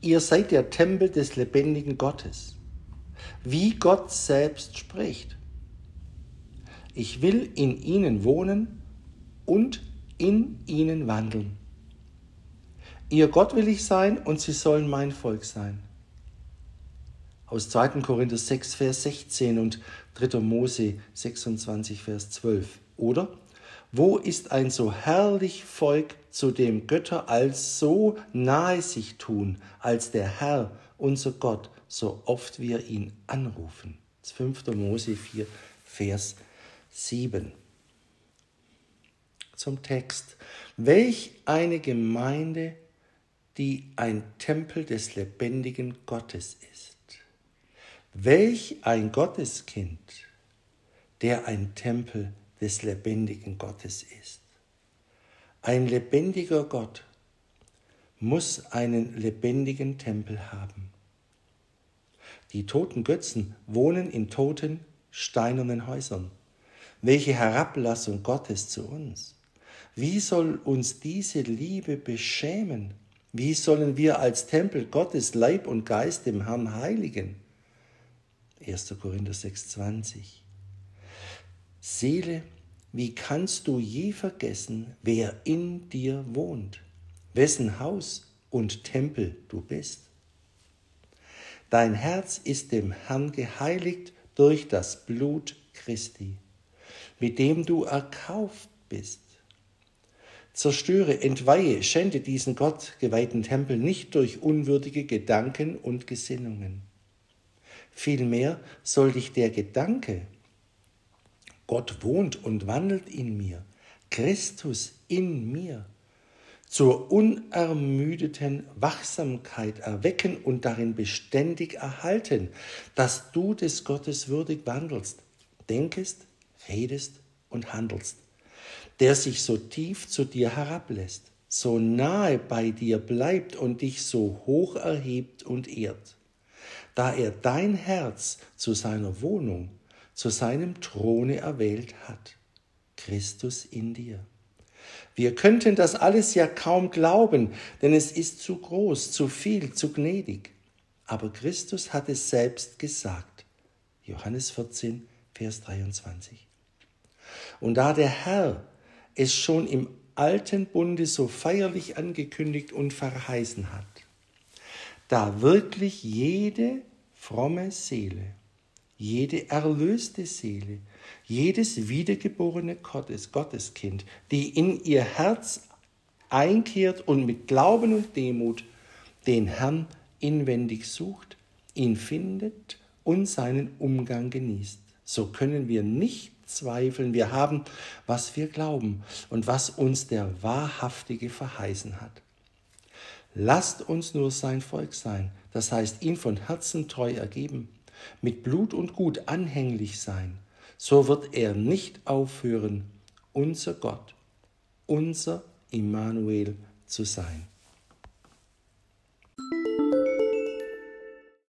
ihr seid der Tempel des lebendigen Gottes, wie Gott selbst spricht. Ich will in ihnen wohnen und in ihnen wandeln. Ihr Gott will ich sein und sie sollen mein Volk sein. Aus 2. Korinther 6, Vers 16 und 3. Mose 26, Vers 12. Oder? Wo ist ein so herrlich Volk, zu dem Götter als so nahe sich tun, als der Herr, unser Gott, so oft wir ihn anrufen? 5. Mose 4, Vers 7. Zum Text. Welch eine Gemeinde, die ein Tempel des lebendigen Gottes ist. Welch ein Gotteskind, der ein Tempel des lebendigen Gottes ist. Ein lebendiger Gott muss einen lebendigen Tempel haben. Die toten Götzen wohnen in toten, steinernen Häusern. Welche Herablassung Gottes zu uns. Wie soll uns diese Liebe beschämen? Wie sollen wir als Tempel Gottes Leib und Geist dem Herrn heiligen? 1. Korinther 6,20. Seele, wie kannst du je vergessen, wer in dir wohnt, wessen Haus und Tempel du bist? Dein Herz ist dem Herrn geheiligt durch das Blut Christi, mit dem du erkauft bist. Zerstöre, entweihe, schände diesen Gott geweihten Tempel nicht durch unwürdige Gedanken und Gesinnungen. Vielmehr soll dich der Gedanke, Gott wohnt und wandelt in mir, Christus in mir, zur unermüdeten Wachsamkeit erwecken und darin beständig erhalten, dass du des Gottes würdig wandelst, denkest, redest und handelst, der sich so tief zu dir herablässt, so nahe bei dir bleibt und dich so hoch erhebt und ehrt. Da er dein Herz zu seiner Wohnung, zu seinem Throne erwählt hat. Christus in dir. Wir könnten das alles ja kaum glauben, denn es ist zu groß, zu viel, zu gnädig. Aber Christus hat es selbst gesagt. Johannes 14, Vers 23. Und da der Herr es schon im alten Bunde so feierlich angekündigt und verheißen hat, da wirklich jede fromme Seele, jede erlöste Seele, jedes wiedergeborene Gottes, Gotteskind, die in ihr Herz einkehrt und mit Glauben und Demut den Herrn inwendig sucht, ihn findet und seinen Umgang genießt. So können wir nicht zweifeln, wir haben, was wir glauben und was uns der Wahrhaftige verheißen hat. Lasst uns nur sein Volk sein, das heißt ihn von Herzen treu ergeben, mit Blut und Gut anhänglich sein, so wird er nicht aufhören, unser Gott, unser Immanuel zu sein.